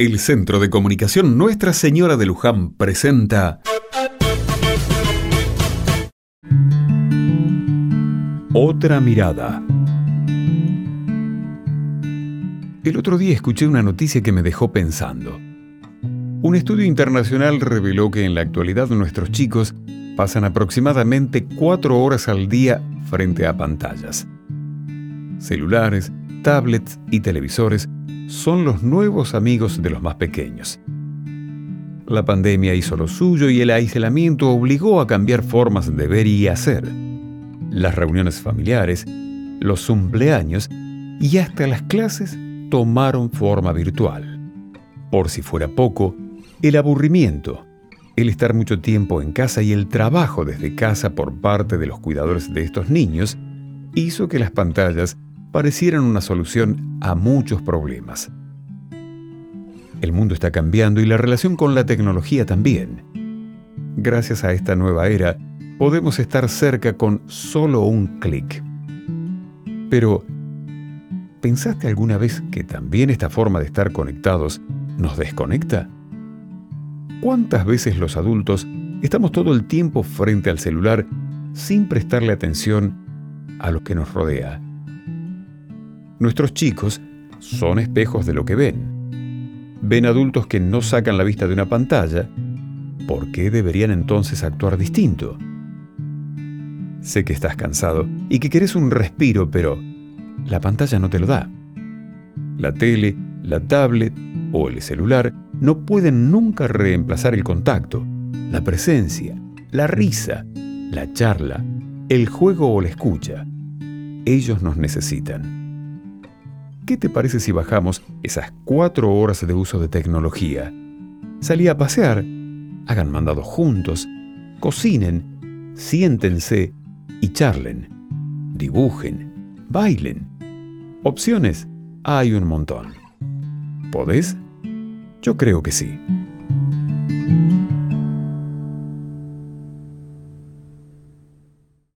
El Centro de Comunicación Nuestra Señora de Luján presenta Otra mirada. El otro día escuché una noticia que me dejó pensando. Un estudio internacional reveló que en la actualidad nuestros chicos pasan aproximadamente cuatro horas al día frente a pantallas. Celulares, tablets y televisores son los nuevos amigos de los más pequeños. La pandemia hizo lo suyo y el aislamiento obligó a cambiar formas de ver y hacer. Las reuniones familiares, los cumpleaños y hasta las clases tomaron forma virtual. Por si fuera poco, el aburrimiento, el estar mucho tiempo en casa y el trabajo desde casa por parte de los cuidadores de estos niños hizo que las pantallas parecieran una solución a muchos problemas. El mundo está cambiando y la relación con la tecnología también. Gracias a esta nueva era, podemos estar cerca con solo un clic. Pero, ¿pensaste alguna vez que también esta forma de estar conectados nos desconecta? ¿Cuántas veces los adultos estamos todo el tiempo frente al celular sin prestarle atención a lo que nos rodea? Nuestros chicos son espejos de lo que ven. Ven adultos que no sacan la vista de una pantalla. ¿Por qué deberían entonces actuar distinto? Sé que estás cansado y que querés un respiro, pero la pantalla no te lo da. La tele, la tablet o el celular no pueden nunca reemplazar el contacto, la presencia, la risa, la charla, el juego o la escucha. Ellos nos necesitan. ¿Qué te parece si bajamos esas cuatro horas de uso de tecnología? Salí a pasear, hagan mandado juntos, cocinen, siéntense y charlen, dibujen, bailen. Opciones hay un montón. ¿Podés? Yo creo que sí.